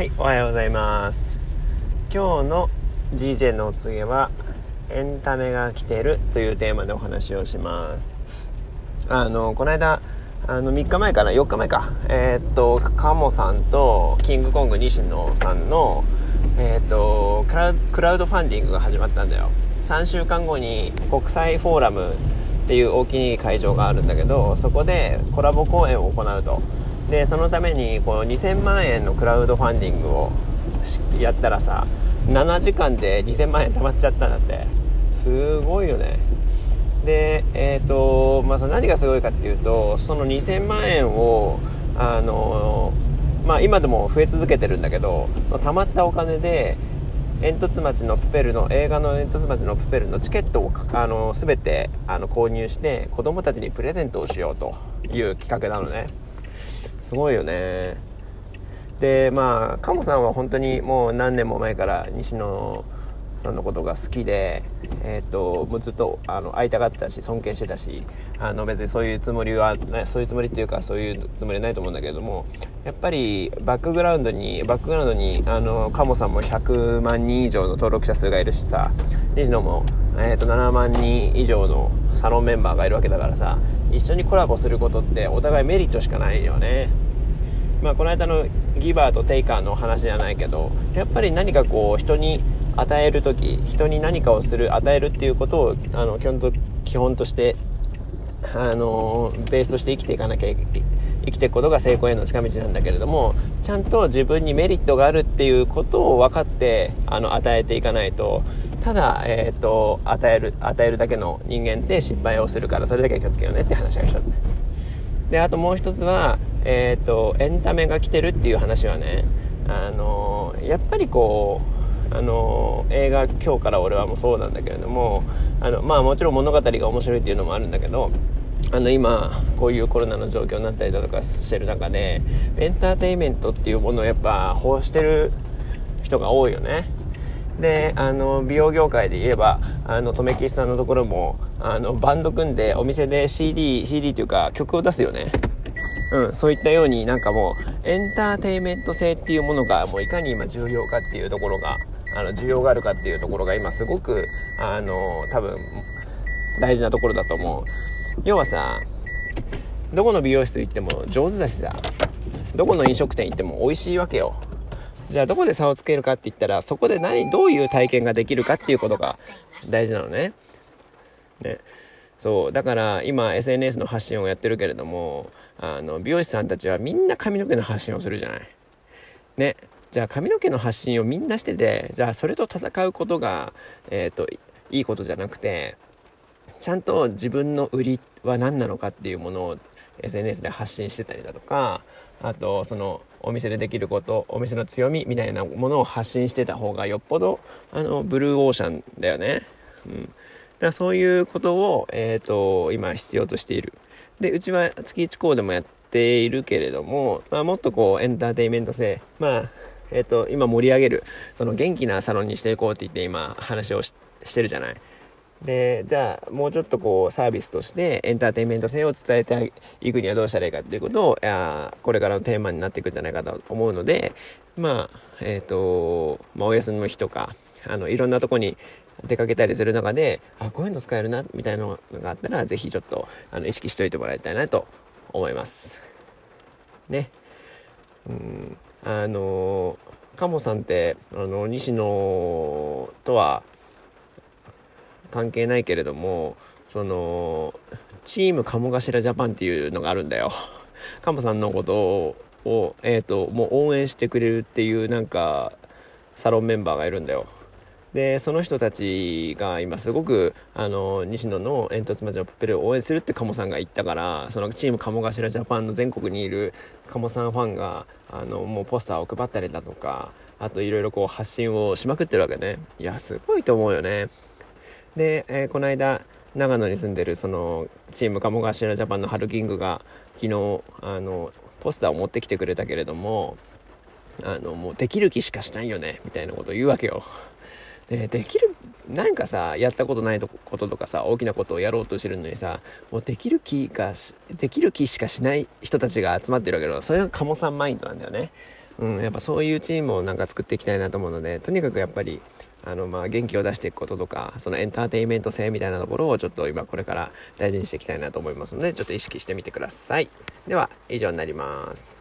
はい、おはようございます。今日の GJ のお告げは、エンタメが来てるというテーマでお話をします。あの、この間、あの、3日前かな、4日前か。えーっと、カモさんと、キングコング西野さんの、えーっとクラ、クラウドファンディングが始まったんだよ。3週間後に国際フォーラムっていう大きい会場があるんだけど、そこでコラボ公演を行うと。でそのためにこの2000万円のクラウドファンディングをやったらさ7時間で2000万円貯まっちゃったんだってすごいよね。でえっ、とまあその何がすごいかっていうとその2000万円をあのまあ今でも増え続けてるんだけどその貯まったお金で煙突町のプペルの映画の煙突町のプペルのチケットをあの全てあの購入して子供たちにプレゼントをしようという企画なのね。すごいよね。でまあカモさんは本当にもう何年も前から西野さんのことが好きで、えー、ともうずっとあの会いたがってたし尊敬してたしあの別にそういうつもりはなそういうつもりっていうかそういうつもりはないと思うんだけれどもやっぱりバックグラウンドにバックグラウンドにあのカモさんも100万人以上の登録者数がいるしさ西野も、えー、と7万人以上のサロンメンバーがいるわけだからさ一緒にコラボすることってお互いメリットしかないよね。まあこの間のギバーとテイカーの話じゃないけどやっぱり何かこう人に与える時人に何かをする与えるっていうことをあの基本と基本としてあのベースとして生きていかなきゃ生きていくことが成功への近道なんだけれどもちゃんと自分にメリットがあるっていうことを分かってあの与えていかないとただ、えーと、与える与えるだけの人間って失敗をするからそれだけは気をつけようねって話が一つ。であともう一つは、えーと、エンタメが来てるっていう話はねあのやっぱりこうあの映画今日から俺はもうそうなんだけれどもあのまあもちろん物語が面白いっていうのもあるんだけどあの今こういうコロナの状況になったりだとかしてる中でエンターテインメントっていうものをやっぱ欲してる人が多いよね。であの美容業界で言えばあの留吉さんのところもあのバンド組んでお店で CD, CD というか曲を出すよね。うん、そういったようになんかもうエンターテイメント性っていうものがもういかに今重要かっていうところがあの需要があるかっていうところが今すごくあの多分大事なところだと思う。要はさどこの美容室行っても上手だしさどこの飲食店行っても美味しいわけよ。じゃあどこで差をつけるかって言ったらそこで何どういう体験ができるかっていうことが大事なのね。ね。そうだから今 SNS の発信をやってるけれどもあの美容師さんたちはみんな髪の毛の発信をするじゃないねじゃあ髪の毛の発信をみんなしててじゃあそれと戦うことが、えーと、いいことじゃなくてちゃんと自分の売りは何なのかっていうものを SNS で発信してたりだとかあとそのお店でできることお店の強みみたいなものを発信してた方がよっぽどあのブルーオーシャンだよね。うん、だからそういうことを、えーと、今必要としている。でうちは月1校でもやっているけれども、まあ、もっとこうエンターテインメント性まあえっ、ー、と今盛り上げるその元気なサロンにしていこうって言って今話をしてるじゃない。でじゃあもうちょっとこうサービスとしてエンターテインメント性を伝えていくにはどうしたらいいかっていうことをあこれからのテーマになっていくんじゃないかと思うのでまあえっ、ー、と、まあ、お休みの日とかあのいろんなとこに出かけたりする中であこういうの使えるなみたいなのがあったら是非ちょっとあの意識しておいてもらいたいなと思います。ね。うんあの鴨さんってあの西野とは関係ないけれどもそのチーム鴨頭ジャパンっていうのがあるんだよ。鴨さんのことを、えーと、もう応援してくれるっていうなんかサロンメンバーがいるんだよ。でその人たちが今すごくあの西野の煙突町のプペルを応援するって鴨さんが言ったからそのチーム鴨頭ジャパンの全国にいる鴨さんファンがあのもうポスターを配ったりだとかあといろいろこう発信をしまくってるわけね。いやすごいと思うよね。で、えー、この間長野に住んでるそのチーム鴨頭ジャパンのハルキングが昨日あのポスターを持ってきてくれたけれどもあのもうできる気しかしないよねみたいなことを言うわけよ。でできるなんかさやったことないこととかさ大きなことをやろうとしてるのにさもうできる気ができる気しかしない人たちが集まってるわけだそれが鴨さんマインドなんだよね。うん、やっぱそういうチームをなんか作っていきたいなと思うのでとにかくやっぱりあのまあ元気を出していくこととかそのエンターテインメント性みたいなところをちょっと今これから大事にしていきたいなと思いますのでちょっと意識してみてください。では以上になります。